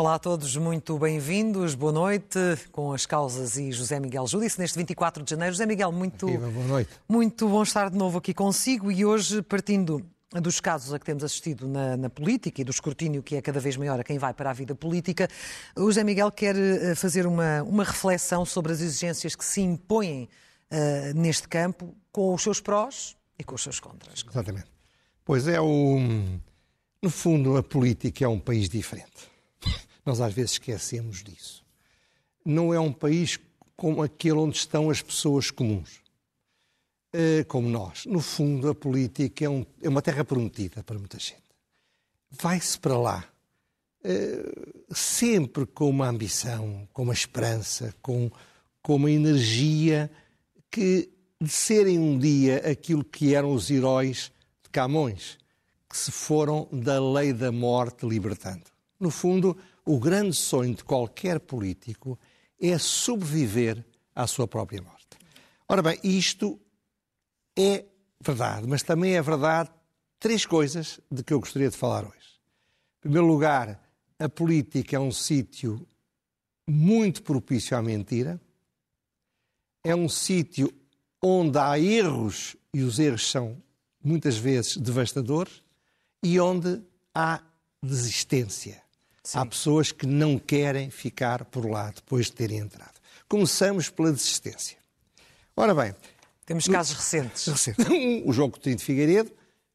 Olá a todos, muito bem-vindos, boa noite, com as causas e José Miguel Júdice, neste 24 de janeiro. José Miguel, muito, Viva, boa noite. muito bom estar de novo aqui consigo e hoje, partindo dos casos a que temos assistido na, na, política e do escrutínio que é cada vez maior a quem vai para a vida política, o José Miguel quer uh, fazer uma, uma reflexão sobre as exigências que se impõem uh, neste campo, com os seus prós e com os seus contras. Exatamente. Pois é, o, no fundo, a política é um país diferente. Nós às vezes esquecemos disso. Não é um país como aquele onde estão as pessoas comuns, eh, como nós. No fundo, a política é, um, é uma terra prometida para muita gente. Vai-se para lá eh, sempre com uma ambição, com uma esperança, com, com uma energia que de serem um dia aquilo que eram os heróis de Camões, que se foram da lei da morte libertando. No fundo, o grande sonho de qualquer político é sobreviver à sua própria morte. Ora bem, isto é verdade, mas também é verdade três coisas de que eu gostaria de falar hoje. Em primeiro lugar, a política é um sítio muito propício à mentira, é um sítio onde há erros e os erros são muitas vezes devastadores e onde há desistência. Sim. Há pessoas que não querem ficar por lá depois de terem entrado. Começamos pela desistência. Ora bem. Temos casos recentes. recentes. o João Coutinho de Figueiredo,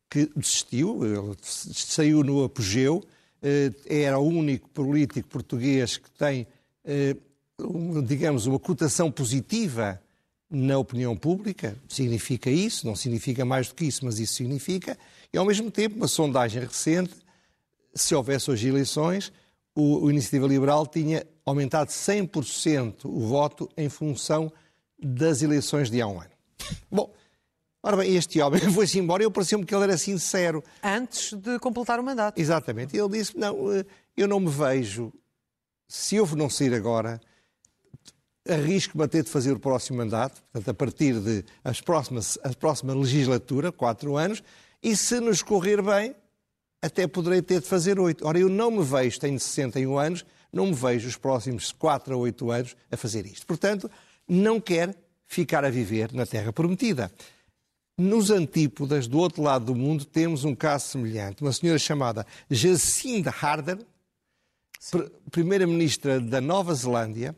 que desistiu, ele saiu no apogeu, eh, era o único político português que tem, eh, digamos, uma cotação positiva na opinião pública. Significa isso, não significa mais do que isso, mas isso significa. E, ao mesmo tempo, uma sondagem recente se houvesse hoje eleições, o, o Iniciativa Liberal tinha aumentado 100% o voto em função das eleições de há um ano. Bom, ora bem, este homem foi-se embora e eu pareceu-me que ele era sincero. Antes de completar o mandato. Exatamente. E ele disse, não, eh, eu não me vejo, se eu não sair agora, arrisco-me a ter de fazer o próximo mandato, portanto, a partir de as próximas, a próxima legislatura, quatro anos, e se nos correr bem, até poderei ter de fazer oito. Ora, eu não me vejo, tenho 61 anos, não me vejo os próximos quatro a oito anos a fazer isto. Portanto, não quer ficar a viver na Terra Prometida. Nos antípodas, do outro lado do mundo, temos um caso semelhante. Uma senhora chamada Jacinda Ardern, primeira-ministra da Nova Zelândia,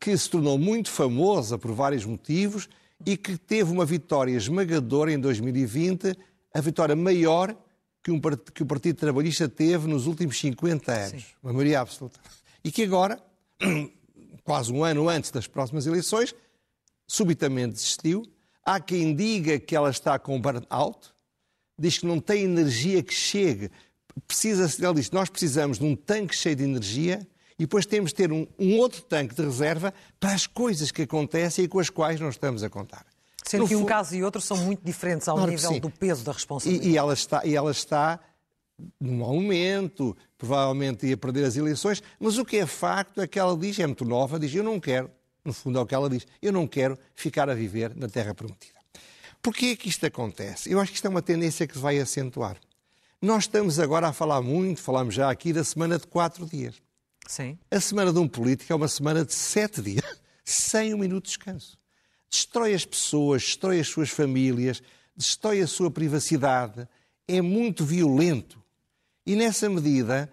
que se tornou muito famosa por vários motivos e que teve uma vitória esmagadora em 2020, a vitória maior que, um, que o Partido Trabalhista teve nos últimos 50 anos, Sim. uma maioria absoluta. E que agora, quase um ano antes das próximas eleições, subitamente desistiu. Há quem diga que ela está com burnout, diz que não tem energia que chegue. Precisa, ela diz, nós precisamos de um tanque cheio de energia e depois temos de ter um, um outro tanque de reserva para as coisas que acontecem e com as quais não estamos a contar. Sendo que um caso e outro são muito diferentes ao claro nível do peso da responsabilidade. E, e, ela está, e ela está num aumento, provavelmente ia perder as eleições, mas o que é facto é que ela diz, é muito nova, diz, eu não quero, no fundo é o que ela diz, eu não quero ficar a viver na Terra Prometida. Porquê é que isto acontece? Eu acho que isto é uma tendência que se vai acentuar. Nós estamos agora a falar muito, falamos já aqui da semana de quatro dias. Sim. A semana de um político é uma semana de sete dias, sem um minuto de descanso destrói as pessoas, destrói as suas famílias, destrói a sua privacidade, é muito violento. E nessa medida,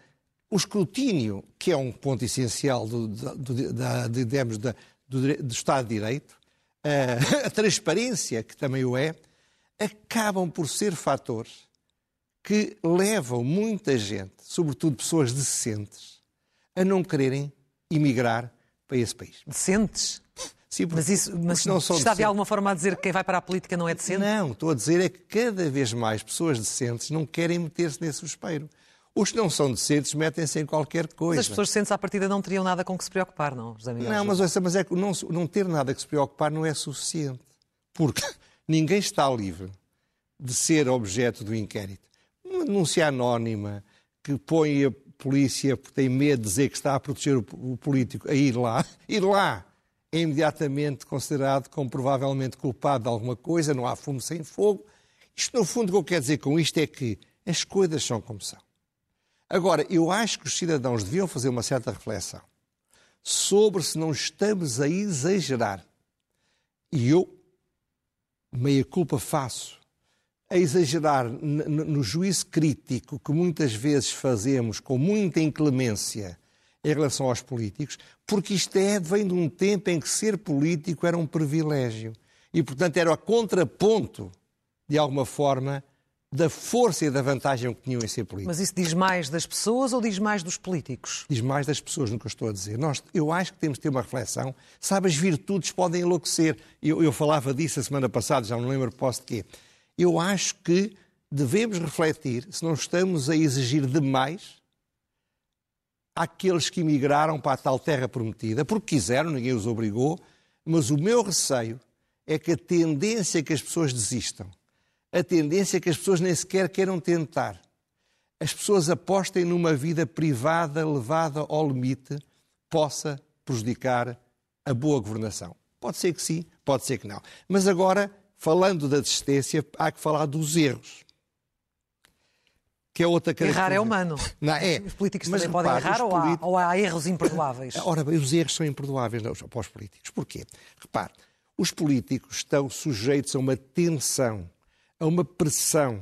o escrutínio, que é um ponto essencial do, do, da, digamos, da, do, do, Estado de Direito, a, a transparência, que também o é, acabam por ser fatores que levam muita gente, sobretudo pessoas decentes, a não quererem emigrar para esse país. Decentes? Sim, porque, mas isso mas não está decentes. de alguma forma a dizer que quem vai para a política não é decente? Não, estou a dizer é que cada vez mais pessoas decentes não querem meter-se nesse espelho. Os que não são decentes metem-se em qualquer coisa. Mas as pessoas decentes à partida não teriam nada com que se preocupar, não, José Miguel? Não, mas, mas é que não, não ter nada que se preocupar não é suficiente. Porque ninguém está livre de ser objeto do inquérito. Uma denúncia anónima que põe a polícia, porque tem medo de dizer que está a proteger o político, a ir lá, ir lá é imediatamente considerado como provavelmente culpado de alguma coisa, não há fumo sem fogo. Isto, no fundo, o que eu quero dizer com isto é que as coisas são como são. Agora, eu acho que os cidadãos deviam fazer uma certa reflexão sobre se não estamos a exagerar. E eu, meia culpa, faço a exagerar no juízo crítico que muitas vezes fazemos com muita inclemência em relação aos políticos, porque isto é, vem de um tempo em que ser político era um privilégio. E, portanto, era a contraponto, de alguma forma, da força e da vantagem que tinham em ser políticos. Mas isso diz mais das pessoas ou diz mais dos políticos? Diz mais das pessoas, no que eu estou a dizer. Nós, eu acho que temos de ter uma reflexão. Sabe, as virtudes podem enlouquecer. Eu, eu falava disso a semana passada, já não lembro posto de quê. Eu acho que devemos refletir se não estamos a exigir demais àqueles que emigraram para a tal terra prometida, porque quiseram, ninguém os obrigou, mas o meu receio é que a tendência é que as pessoas desistam, a tendência é que as pessoas nem sequer queiram tentar, as pessoas apostem numa vida privada levada ao limite, possa prejudicar a boa governação. Pode ser que sim, pode ser que não. Mas agora, falando da desistência, há que falar dos erros que é outra característica. Errar é humano. Não, é. Os políticos Mas, também repare, podem errar ou, há, ou há erros imperdoáveis? Ora bem, os erros são imperdoáveis não, para os políticos. Porquê? Repare, os políticos estão sujeitos a uma tensão, a uma pressão,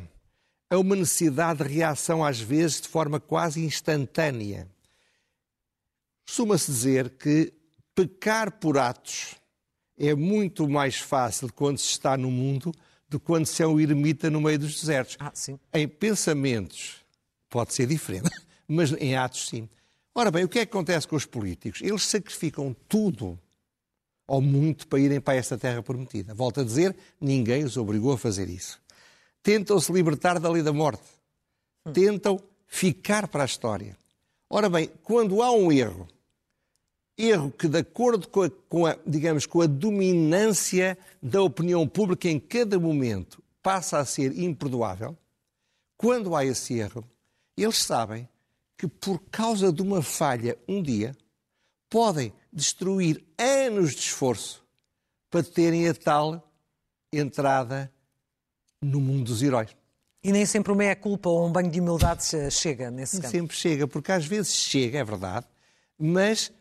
a uma necessidade de reação, às vezes, de forma quase instantânea. Costuma-se dizer que pecar por atos é muito mais fácil quando se está no mundo do que quando se é um ermita no meio dos desertos. Ah, sim. Em pensamentos pode ser diferente, mas em atos sim. Ora bem, o que é que acontece com os políticos? Eles sacrificam tudo ou muito para irem para esta terra prometida. Volto a dizer, ninguém os obrigou a fazer isso. Tentam se libertar da lei da morte. Tentam ficar para a história. Ora bem, quando há um erro, erro que, de acordo com a, com a, digamos, com a dominância da opinião pública em cada momento, passa a ser imperdoável, quando há esse erro, eles sabem que por causa de uma falha um dia, podem destruir anos de esforço para terem a tal entrada no mundo dos heróis. E nem sempre uma meia-culpa ou um banho de humildade chega nesse nem campo. sempre chega, porque às vezes chega, é verdade, mas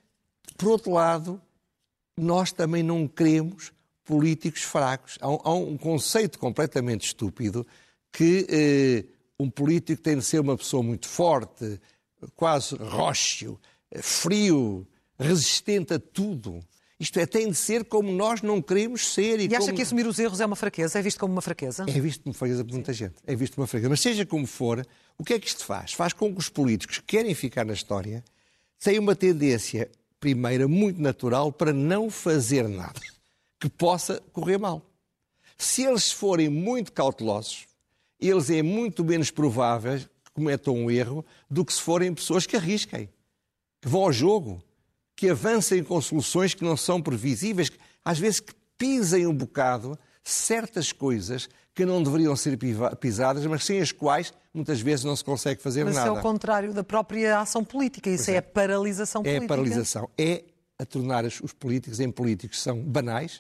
por outro lado, nós também não queremos políticos fracos. Há um, há um conceito completamente estúpido que eh, um político tem de ser uma pessoa muito forte, quase róxio, frio, resistente a tudo. Isto é, tem de ser como nós não queremos ser. E, e acha como... que assumir os erros é uma fraqueza? É visto como uma fraqueza? É visto como fraqueza por muita gente. É visto como uma fraqueza. Mas seja como for, o que é que isto faz? Faz com que os políticos que querem ficar na história tenham uma tendência primeira muito natural para não fazer nada que possa correr mal. Se eles forem muito cautelosos, eles é muito menos provável que cometam um erro do que se forem pessoas que arrisquem, que vão ao jogo, que avancem com soluções que não são previsíveis, às vezes que pisem um bocado certas coisas que não deveriam ser pisadas, mas sem as quais muitas vezes não se consegue fazer mas nada. Mas é o contrário da própria ação política, isso é. é. a paralisação política. É a paralisação, é a tornar os políticos em políticos que são banais,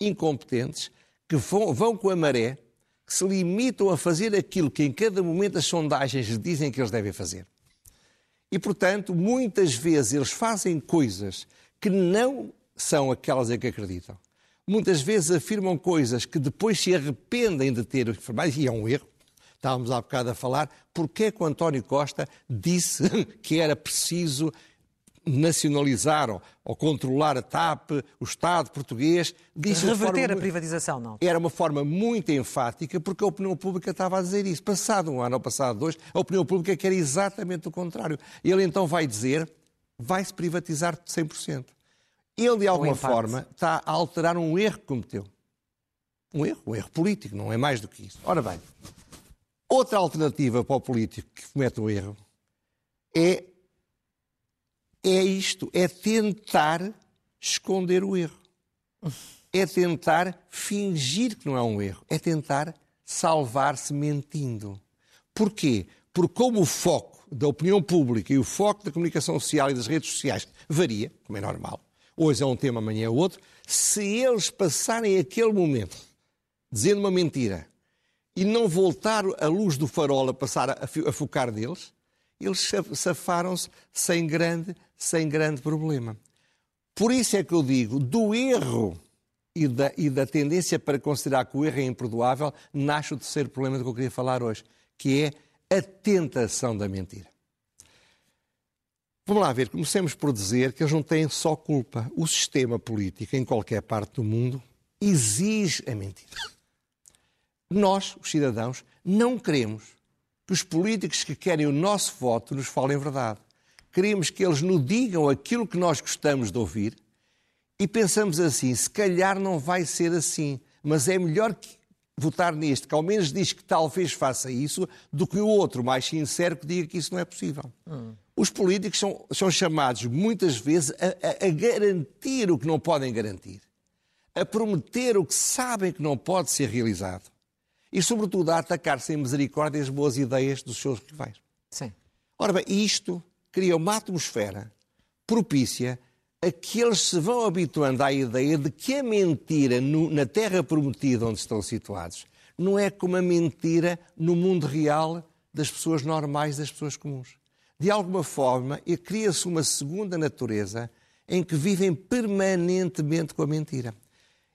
incompetentes, que vão, vão com a maré, que se limitam a fazer aquilo que em cada momento as sondagens dizem que eles devem fazer. E, portanto, muitas vezes eles fazem coisas que não são aquelas em que acreditam muitas vezes afirmam coisas que depois se arrependem de ter afirmado, e é um erro. Estávamos há bocado a falar porque é que o António Costa disse que era preciso nacionalizar ou, ou, controlar a TAP, o Estado português. Disse Reverter a privatização, não? Era uma forma muito enfática, porque a opinião pública estava a dizer isso. Passado um ano ou passado dois, a opinião pública quer exatamente o contrário. Ele então vai dizer, vai-se privatizar 100% ele, de alguma forma, está a alterar um erro que cometeu. Um erro, um erro político, não é mais do que isso. Ora bem, outra alternativa para o político que comete um erro é, é isto, é tentar esconder o erro. É tentar fingir que não é um erro. É tentar salvar-se mentindo. Porquê? Porque como o foco da opinião pública e o foco da comunicação social e das redes sociais varia, como é normal, hoje é um tema, amanhã é outro, se eles passarem aquele momento dizendo uma mentira e não voltar a luz do farol a passar a, focar deles, eles safaram-se sem grande, sem grande problema. Por isso é que eu digo, do erro e da, e da tendência para considerar que o erro é imperdoável, nasce o terceiro problema do que eu queria falar hoje, que é a tentação da mentira. Vamos lá ver, comecemos por dizer que eles não têm só culpa. O sistema político, em qualquer parte do mundo, exige a mentira. Nós, os cidadãos, não queremos que os políticos que querem o nosso voto nos falem verdade. Queremos que eles nos digam aquilo que nós gostamos de ouvir e pensamos assim: se calhar não vai ser assim, mas é melhor votar neste, que ao menos diz que talvez faça isso, do que o outro mais sincero que diga que isso não é possível. Hum. Os políticos são, são, chamados muitas vezes a, a, a garantir o que não podem garantir, a prometer o que sabem que não pode ser realizado e, sobretudo, a atacar sem misericórdia as boas ideias dos seus rivais. Sim. Ora bem, isto cria uma atmosfera propícia a que eles se vão habituando à ideia de que a mentira no, na terra prometida onde estão situados não é como a mentira no mundo real das pessoas normais, das pessoas comuns. De alguma forma, cria-se uma segunda natureza em que vivem permanentemente com a mentira.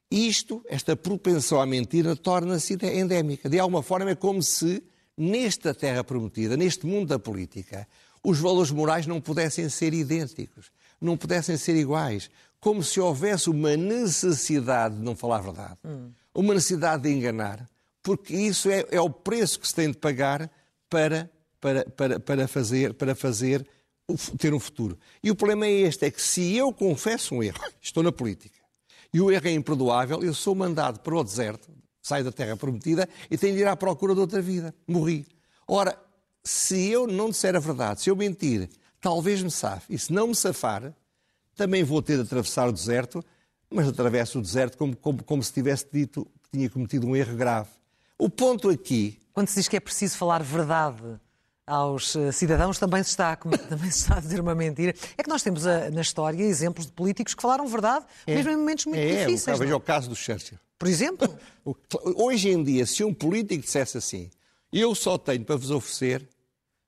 Isto, esta propensão à mentira, torna-se endémica. De alguma forma, é como se, nesta terra prometida, neste mundo da política, os valores morais não pudessem ser idênticos, não pudessem ser iguais. Como se houvesse uma necessidade de não falar a verdade, hum. uma necessidade de enganar, porque isso é, é, o preço que se tem de pagar para, para, para, para fazer, para fazer ter um futuro. E o problema é este: é que se eu confesso um erro, estou na política e o erro é imperdoável, eu sou mandado para o deserto, saio da terra prometida e tenho de ir à procura de outra vida. Morri. Ora, se eu não disser a verdade, se eu mentir, talvez me safe. E se não me safar, também vou ter de atravessar o deserto, mas atravesso o deserto como, como, como se tivesse dito que tinha cometido um erro grave. O ponto aqui. Quando se diz que é preciso falar verdade aos eh, cidadãos, também se, está a, também se está a dizer uma mentira. É que nós temos a, na história exemplos de políticos que falaram verdade, é, mesmo em momentos muito é, difíceis. É, veja o caso do Churchill. Por exemplo? Hoje em dia, se um político dissesse assim, eu só tenho para vos oferecer,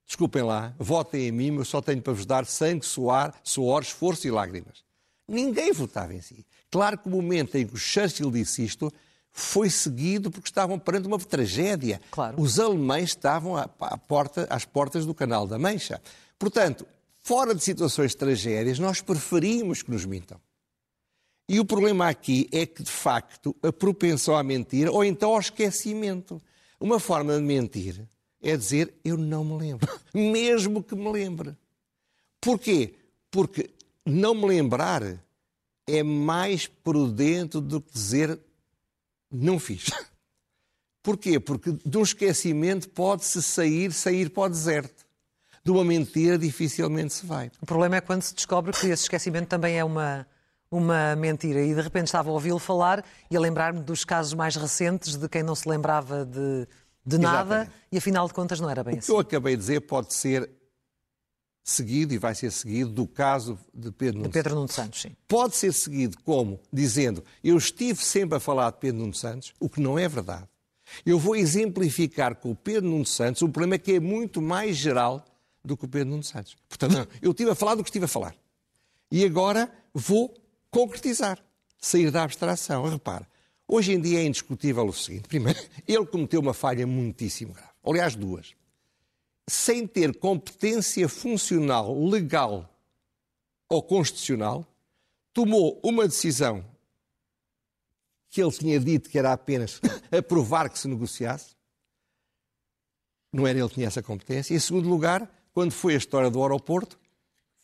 desculpem lá, votem em mim, eu só tenho para vos dar sangue, suor, suor, esforço e lágrimas. Ninguém votava em si. Claro que o momento em que o Churchill disse isto, foi seguido porque estavam perante uma tragédia. Claro. Os alemães estavam à, à porta, às portas do Canal da Mancha. Portanto, fora de situações de tragédias, nós preferimos que nos mintam. E o problema aqui é que, de facto, a propensão à mentira ou então ao esquecimento. Uma forma de mentir é dizer eu não me lembro, mesmo que me lembre. Porquê? Porque não me lembrar é mais prudente do que dizer não fiz. Porquê? Porque de um esquecimento pode-se sair, sair para o deserto. De uma mentira dificilmente se vai. O problema é quando se descobre que esse esquecimento também é uma, uma mentira. E de repente estava a ouvi-lo falar e a lembrar-me dos casos mais recentes de quem não se lembrava de, de nada e afinal de contas não era bem o assim. O que eu acabei de dizer pode ser seguido e vai ser seguido do caso de Pedro de Pedro Nuno Santos. Sim. Pode ser seguido como dizendo eu estive sempre a falar de Pedro Nuno Santos, o que não é verdade. Eu vou exemplificar com o Pedro Nuno Santos um problema que é muito mais geral do que o Pedro Nuno Santos. Portanto, eu estive a falar do que estive a falar. E agora vou concretizar, sair da abstração. Repara, hoje em dia é indiscutível o seguinte. Primeiro, ele cometeu uma falha muitíssimo grave. Aliás, duas sem ter competência funcional, legal ou constitucional, tomou uma decisão que ele tinha dito que era apenas aprovar que se negociasse. Não era ele que tinha essa competência. E, em segundo lugar, quando foi a história do aeroporto,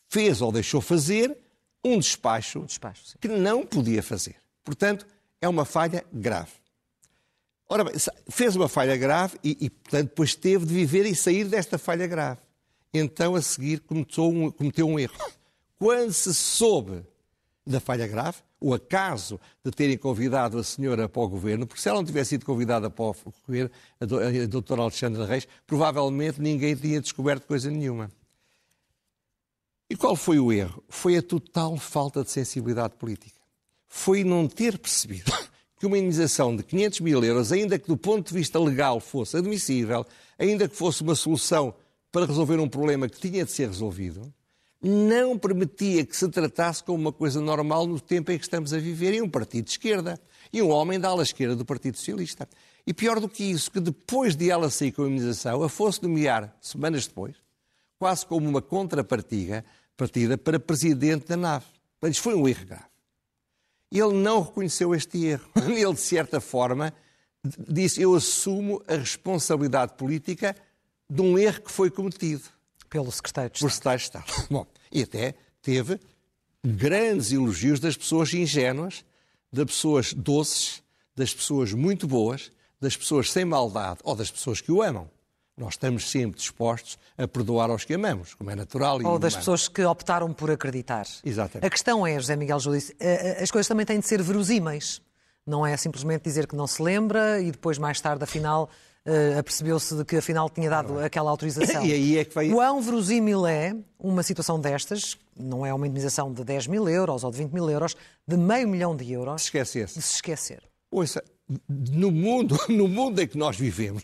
fez ou deixou fazer um despacho, um despacho que não podia fazer. Portanto, é uma falha grave. Ora bem, fez uma falha grave e, e, portanto, depois teve de viver e sair desta falha grave. Então, a seguir, cometeu um, cometeu um erro. Quando se soube da falha grave, o acaso de terem convidado a senhora para o governo, porque se ela não tivesse sido convidada para o governo, a doutora Alexandra Reis, provavelmente ninguém tinha descoberto coisa nenhuma. E qual foi o erro? Foi a total falta de sensibilidade política. Foi não ter percebido que uma indenização de 500 mil euros, ainda que do ponto de vista legal fosse admissível, ainda que fosse uma solução para resolver um problema que tinha de ser resolvido, não permitia que se tratasse como uma coisa normal no tempo em que estamos a viver em um partido de esquerda e um homem da ala esquerda do Partido Socialista. E pior do que isso, que depois de ela sair com a imunização, a fosse nomear, semanas depois, quase como uma contrapartida partida para presidente da nave. Mas foi um erro grave. Ele não reconheceu este erro. Ele, de certa forma, disse: Eu assumo a responsabilidade política de um erro que foi cometido. Pelo secretário de Estado. Por secretário de Estado. Bom, e até teve grandes elogios das pessoas ingênuas, das pessoas doces, das pessoas muito boas, das pessoas sem maldade ou das pessoas que o amam. Nós estamos sempre dispostos a perdoar aos que amamos, como é natural. Ou das pessoas que optaram por acreditar. Exatamente. A questão é, José Miguel Júlio, eh, eh, as coisas também têm de ser verosímeis. Não é simplesmente dizer que não se lembra e depois, mais tarde, afinal, uh, apercebeu-se de que afinal tinha dado aquela autorização. E aí é que vai... Quão verosímil é uma situação destas, não é uma indemnização de 10 mil euros ou de 20 mil euros, de meio milhão de euros, de, esquecer de se esquecer? Ouça, no mundo, no mundo em que nós vivemos,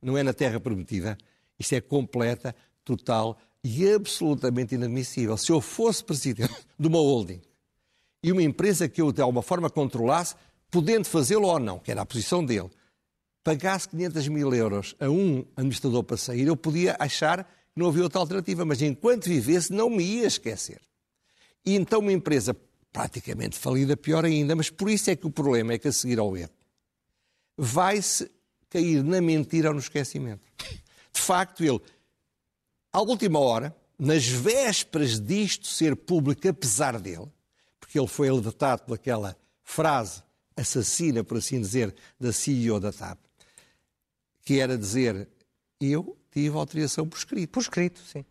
não é na Terra Prometida, isto é completa, total e absolutamente inadmissível. Se eu fosse presidente de uma holding e uma empresa que eu de alguma forma controlasse, podendo fazê-lo ou não, que era a posição dele, pagasse 500 mil euros a um administrador para sair, eu podia achar que não havia outra alternativa, mas enquanto vivesse não me ia esquecer. E então uma empresa praticamente falida, pior ainda, mas por isso é que o problema é que a seguir ao erro vai-se cair na mentira ou no esquecimento. De facto, ele, à última hora, nas vésperas disto ser público, apesar dele, porque ele foi alertado pelaquela frase assassina, por assim dizer, da CEO da TAP, que era dizer: Eu tive autorização por escrito. Por escrito, sim.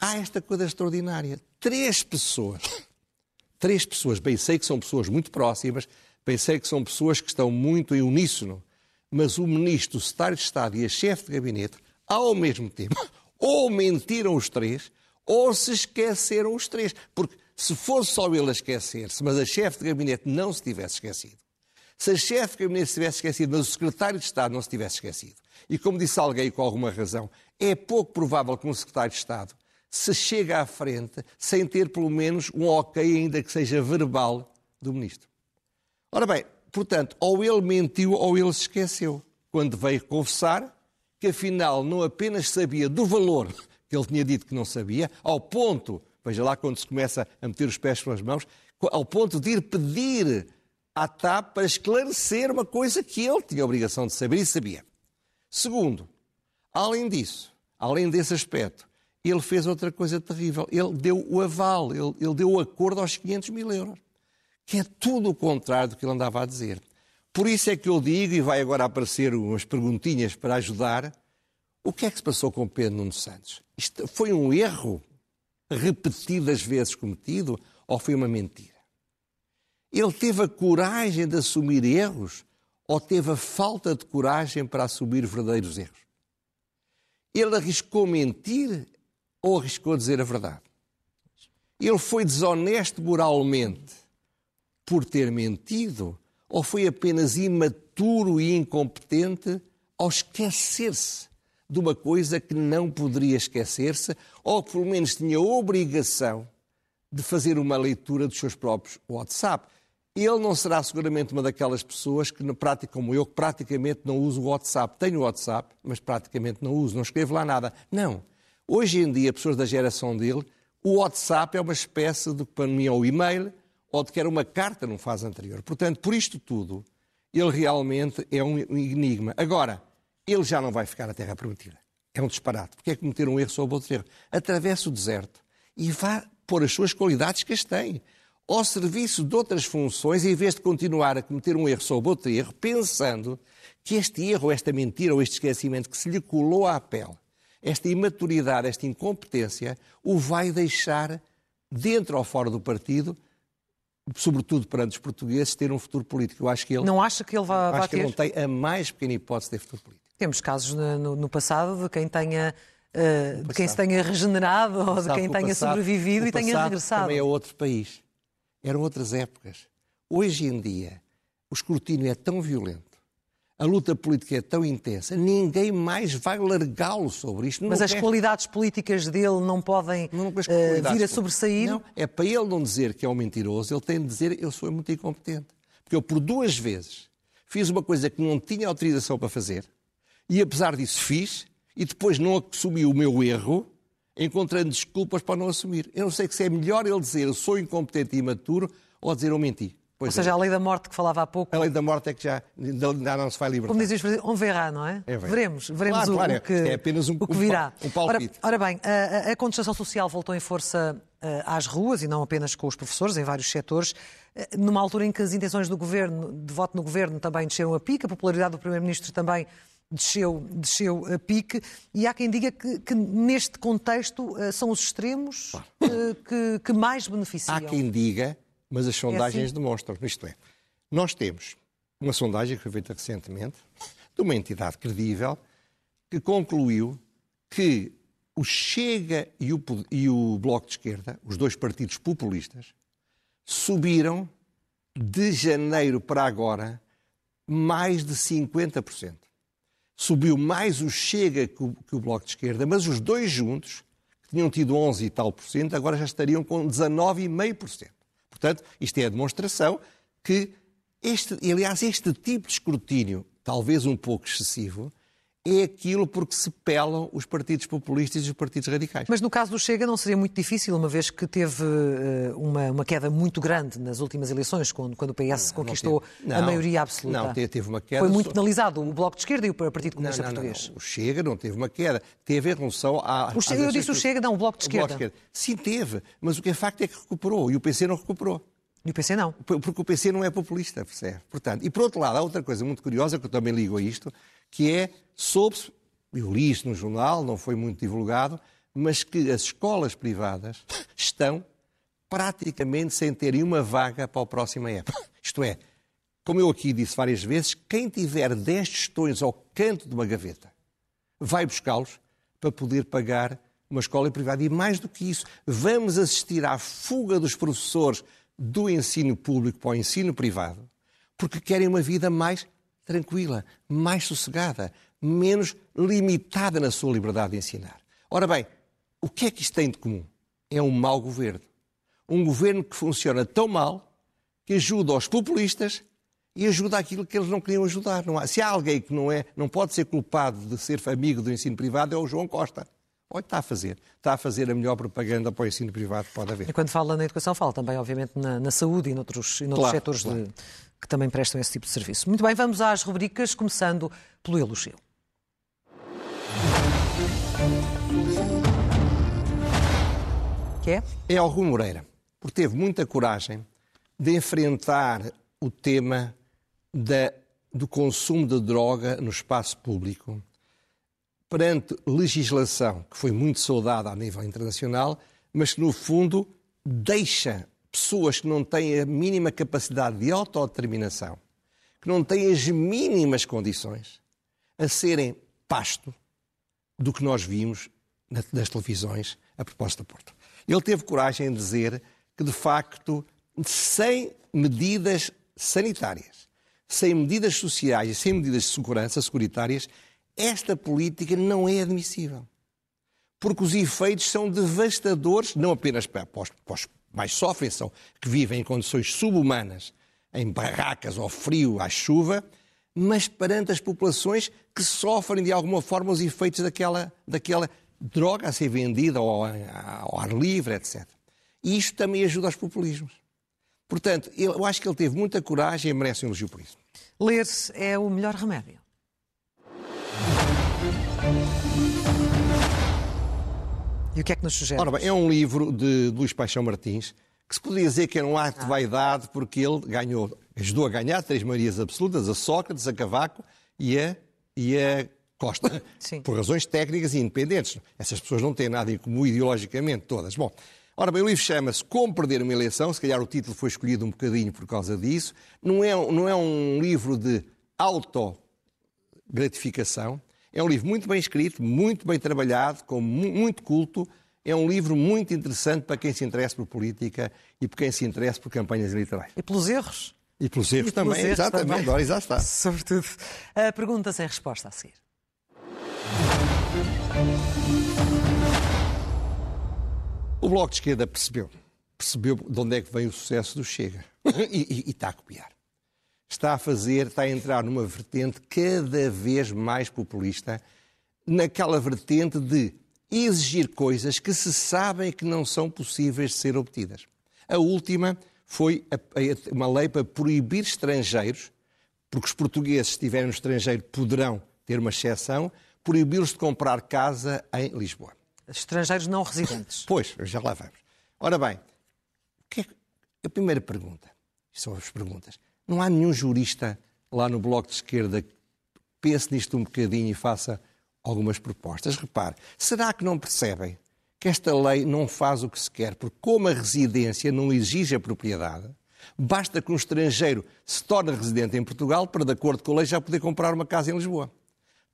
Há esta coisa extraordinária. Três pessoas, três pessoas, bem sei que são pessoas muito próximas, Pensei que são pessoas que estão muito em uníssono, mas o ministro, o secretário de Estado e a chefe de gabinete, ao mesmo tempo, ou mentiram os três, ou se esqueceram os três. Porque se fosse só ele a esquecer-se, mas a chefe de gabinete não se tivesse esquecido, se a chefe de gabinete se tivesse esquecido, mas o secretário de Estado não se tivesse esquecido, e como disse alguém com alguma razão, é pouco provável que um secretário de Estado se chegue à frente sem ter pelo menos um ok, ainda que seja verbal, do ministro. Ora bem, portanto, ou ele mentiu ou ele se esqueceu, quando veio confessar que afinal não apenas sabia do valor que ele tinha dito que não sabia, ao ponto, veja lá quando se começa a meter os pés pelas mãos, ao ponto de ir pedir à TAP para esclarecer uma coisa que ele tinha a obrigação de saber e sabia. Segundo, além disso, além desse aspecto, ele fez outra coisa terrível. Ele deu o aval, ele, ele deu o acordo aos 500 mil euros que é tudo o contrário do que ele andava a dizer. Por isso é que eu digo, e vai agora aparecer umas perguntinhas para ajudar, o que é que se passou com Pedro Nuno Santos? Isto foi um erro repetidas vezes cometido ou foi uma mentira? Ele teve a coragem de assumir erros ou teve a falta de coragem para assumir verdadeiros erros? Ele arriscou mentir ou arriscou dizer a verdade? Ele foi desonesto moralmente por ter mentido ou foi apenas imaturo e incompetente ao esquecer-se de uma coisa que não poderia esquecer-se ou que pelo menos tinha obrigação de fazer uma leitura dos seus próprios WhatsApp. Ele não será seguramente uma daquelas pessoas que, na prática como eu, que praticamente não uso o WhatsApp. Tenho o WhatsApp, mas praticamente não uso, não escrevo lá nada. Não. Hoje em dia, pessoas da geração dele, o WhatsApp é uma espécie de, para mim, é o e-mail, ou de que era uma carta num fase anterior. Portanto, por isto tudo, ele realmente é um enigma. Agora, ele já não vai ficar na Terra Prometida. É um disparate. Porque é cometer um erro sobre outro erro? Atravessa o deserto e vá pôr as suas qualidades que as tem ao serviço de outras funções, em vez de continuar a cometer um erro sobre outro erro, pensando que este erro, esta mentira ou este esquecimento que se lhe colou à pele, esta imaturidade, esta incompetência, o vai deixar dentro ou fora do partido sobretudo perante os portugueses, ter um futuro político. Eu acho que ele não acha que ele vai, acho que ter? ele não tem a mais pequena hipótese de ter futuro político. Temos casos no, no passado de quem tenha uh, de quem se tenha regenerado ou de quem tenha passado, sobrevivido e tenha regressado. Também é outro país. Eram outras épocas. Hoje em dia, o escrutínio é tão violento, a luta política é tão intensa, ninguém mais vai largá-lo sobre isto. Mas as qualidades políticas dele não podem não, uh, vir a sobressair? Não, é para ele não dizer que é um mentiroso, ele tem de dizer eu sou muito incompetente. Porque eu, por duas vezes, fiz uma coisa que não tinha autorização para fazer, e apesar disso fiz, e depois não assumi o meu erro, encontrando desculpas para não assumir. Eu não sei se é melhor ele dizer eu sou incompetente e imaturo ou dizer eu menti. Pois Ou seja, é. a lei da morte que falava há pouco. A lei da morte é que já, já não se vai libertar. Como dizes, on verá, não é? é veremos, veremos claro, o, claro, o, que, é apenas um, o que virá. Um palpite. Ora, ora bem, a, a, contestação social voltou em força uh, às ruas e não apenas com os professores, em vários setores, uh, numa altura em que as intenções do governo, de voto no governo também desceram a pique, a popularidade do primeiro-ministro também desceu, desceu a pique, e há quem diga que, que neste contexto uh, são os extremos que, que mais beneficiam. Há quem diga, mas as sondagens é assim? demonstram, isto é, nós temos uma sondagem que foi feita recentemente, de uma entidade credível, que concluiu que o Chega e o, e o Bloco de Esquerda, os dois partidos populistas, subiram de janeiro para agora mais de 50%. Subiu mais o Chega que o, que o Bloco de Esquerda, mas os dois juntos, que tinham tido 11 e tal por cento, agora já estariam com 19,5%. Portanto, isto é a demonstração que este, aliás, este tipo de escrutínio, talvez um pouco excessivo, é aquilo porque se pelam os partidos populistas e os partidos radicais. Mas no caso do Chega não seria muito difícil, uma vez que teve uh, uma, uma, queda muito grande nas últimas eleições, quando, quando o PS não, conquistou não não, a maioria absoluta. Não, teve uma queda. Foi muito penalizado o Bloco de Esquerda e o Partido Comunista Português. o Chega não teve uma queda, teve em relação a... O Chega, eu disse o Chega, não, o Bloco de Esquerda. Bloco de Esquerda. Sim, teve, mas o que é facto é que recuperou e o PC não recuperou. E o PC não. Porque o PC não é populista, percebe? Portanto, e por outro lado, há outra coisa muito curiosa que eu também ligo a isto, que é, soube-se, eu li isto no jornal, não foi muito divulgado, mas que as escolas privadas estão praticamente sem terem uma vaga para a próxima época. Isto é, como eu aqui disse várias vezes, quem tiver 10 tostões ao canto de uma gaveta vai buscá-los para poder pagar uma escola privada. E mais do que isso, vamos assistir à fuga dos professores do ensino público para o ensino privado, porque querem uma vida mais tranquila, mais sossegada, menos limitada na sua liberdade de ensinar. Ora bem, o que é que isto tem de comum? É um mau governo. Um governo que funciona tão mal que ajuda os populistas e ajuda aquilo que eles não queriam ajudar. Não há, se há alguém que não, é, não pode ser culpado de ser amigo do ensino privado, é o João Costa. Olha, está a fazer. Está a fazer a melhor propaganda para o ensino privado que pode haver. E quando fala na educação, fala também, obviamente, na, na saúde e noutros, e noutros claro, setores claro. De, que também prestam esse tipo de serviço. Muito bem, vamos às rubricas, começando pelo elogio. Que é? É ao Rui Moreira, porque teve muita coragem de enfrentar o tema da, do consumo de droga no espaço público perante legislação que foi muito saudada a nível internacional, mas que, no fundo, deixa pessoas que não têm a mínima capacidade de autodeterminação, que não têm as mínimas condições, a serem pasto do que nós vimos nas televisões a propósito do Porto. Ele teve coragem em dizer que, de facto, sem medidas sanitárias, sem medidas sociais e sem medidas de segurança securitárias, esta política não é admissível. Porque os efeitos são devastadores, não apenas para os, para os mais sofrem, são que vivem em condições subhumanas, em barracas ao frio, à chuva, mas perante as populações que sofrem de alguma forma os efeitos daquela, daquela droga a ser vendida ao, ao ar livre, etc. E isto também ajuda aos populismos. Portanto, eu acho que ele teve muita coragem e merece um elogio por isso. Ler-se é o melhor remédio. E o que é que nos sugere? Ora bem, é um livro de Luís Paixão Martins, que se poderia dizer que era um ato ah. de vaidade, porque ele ganhou, ajudou a ganhar três Marias absolutas, a Sócrates, a Cavaco e a, e a Costa, Sim. por razões técnicas e independentes. Essas pessoas não têm nada em comum ideologicamente, todas. Bom, ora bem, o livro chama-se Como Perder uma Eleição, se calhar o título foi escolhido um bocadinho por causa disso. Não é, não é um livro de autogratificação, é um livro muito bem escrito, muito bem trabalhado, com muito culto. É um livro muito interessante para quem se interessa por política e por quem se interessa por campanhas eleitorais. E pelos erros? E pelos erros e também, pelos erros exatamente, também. agora já está. Sobretudo. A pergunta sem resposta a seguir. O Bloco de Esquerda percebeu, percebeu de onde é que vem o sucesso do Chega e, e, e está a copiar. Está a fazer, está a entrar numa vertente cada vez mais populista, naquela vertente de exigir coisas que se sabem que não são possíveis de ser obtidas. A última foi uma lei para proibir estrangeiros, porque os portugueses, se estiverem no estrangeiro, poderão ter uma exceção, proibi-los de comprar casa em Lisboa. Estrangeiros não residentes. Pois, já lá vamos. Ora bem, é a primeira pergunta, são as perguntas. Não há nenhum jurista lá no Bloco de Esquerda que pense nisto um bocadinho e faça algumas propostas. Repare, será que não percebem que esta lei não faz o que se quer? Porque como a residência não exige a propriedade, basta que um estrangeiro se torne residente em Portugal para, de acordo com a lei, já poder comprar uma casa em Lisboa.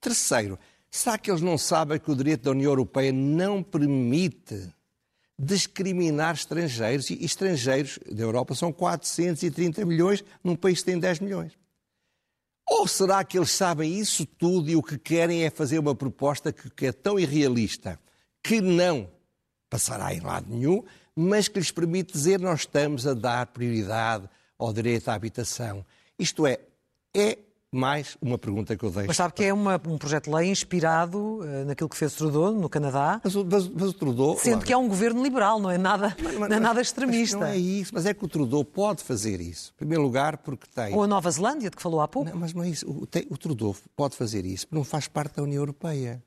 Terceiro, será que eles não sabem que o direito da União Europeia não permite discriminar estrangeiros? E estrangeiros da Europa são 430 milhões num país que tem 10 milhões. Ou será que eles sabem isso tudo e o que querem é fazer uma proposta que é tão irrealista que não passará em lado nenhum, mas que lhes permite dizer nós estamos a dar prioridade ao direito à habitação? Isto é, é mais uma pergunta que eu deixo. Mas sabe que é uma, um projeto de lei inspirado uh, naquilo que fez Trudeau no Canadá. Mas, mas, mas o Trudeau. Sendo claro. que é um governo liberal, não é nada, mas, não é nada extremista. não é isso, mas é que o Trudeau pode fazer isso. Em primeiro lugar, porque tem. Ou a Nova Zelândia, de que falou há pouco. Não, mas não é isso. O, tem, o Trudeau pode fazer isso porque não faz parte da União Europeia.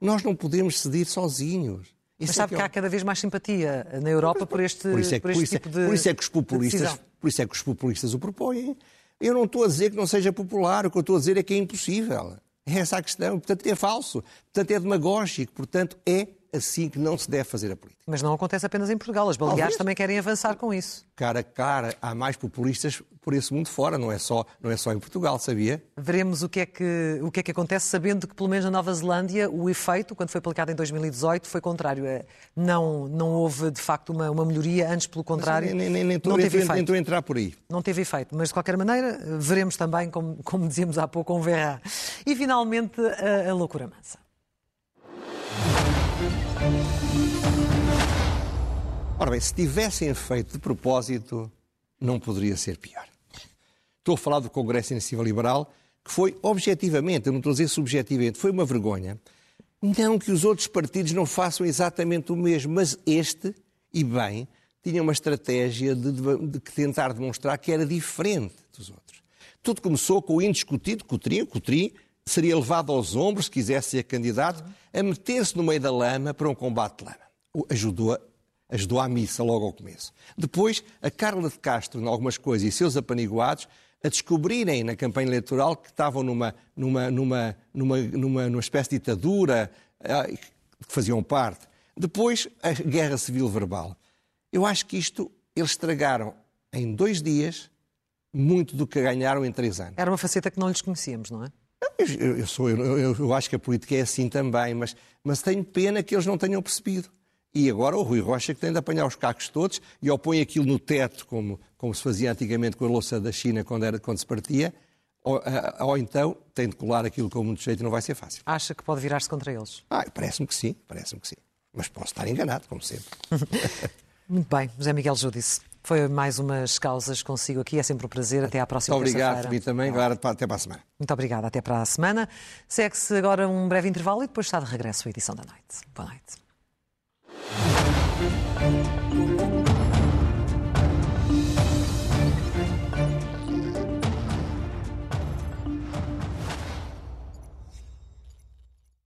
Nós não podemos ceder sozinhos. Isso mas sabe é que, que há cada vez mais simpatia na Europa por este, por este, por este tipo de. Por isso é que os populistas, por isso é que os populistas o propõem. Eu não estou a dizer que não seja popular, o que eu estou a dizer é que é impossível. É essa a questão. Portanto, é falso. Portanto, é demagógico. Portanto, é assim que não se deve fazer a política. Mas não acontece apenas em Portugal. As Baleares também querem avançar com isso. Cara a cara, há mais populistas por esse mundo fora, não é só, não é só em Portugal, sabia? Veremos o que, é que, o que é que acontece, sabendo que, pelo menos na Nova Zelândia, o efeito, quando foi aplicado em 2018, foi contrário. É, não, não houve, de facto, uma, uma melhoria, antes, pelo contrário. Mas, nem, nem, nem, não teve efeito. Nem entrar por aí. Não teve efeito. Mas, de qualquer maneira, veremos também, como, como dizíamos há pouco, um verá. E, finalmente, a, a loucura mansa. Ora bem, se tivessem feito de propósito, não poderia ser pior. Estou a falar do Congresso Iniciativa Liberal, que foi objetivamente, eu não estou a dizer subjetivamente, foi uma vergonha. Não que os outros partidos não façam exatamente o mesmo, mas este, e bem, tinha uma estratégia de, de, de tentar demonstrar que era diferente dos outros. Tudo começou com o indiscutido Coutrinho. Coutrinho seria levado aos ombros, se quisesse ser candidato, a meter-se no meio da lama para um combate de lama. Ajudou ajudou à missa logo ao começo. Depois, a Carla de Castro, em algumas coisas, e seus apaniguados, a descobrirem na campanha eleitoral que estavam numa, numa, numa, numa, numa, numa espécie de ditadura ah, que faziam parte. Depois, a guerra civil verbal. Eu acho que isto eles estragaram em dois dias muito do que ganharam em três anos. Era uma faceta que não lhes conhecíamos, não é? Eu, eu, sou, eu, eu, acho que a política é assim também, mas, mas tenho pena que eles não tenham percebido. E agora o Rui Rocha que tem de apanhar os cacos todos e ou põe aquilo no teto, como, como se fazia antigamente com a louça da China quando, era, quando se partia, ou, ou então tem de colar aquilo com muito jeito e não vai ser fácil. Acha que pode virar-se contra eles? Ah, parece-me que sim, parece-me que sim. Mas posso estar enganado, como sempre. muito bem, José Miguel Judice. Foi mais umas causas consigo aqui. É sempre um prazer. Até à próxima Muito obrigado, mim também. Agora, até para a semana. Muito obrigada. Até para a semana. Segue-se agora um breve intervalo e depois está de regresso a edição da noite. Boa noite.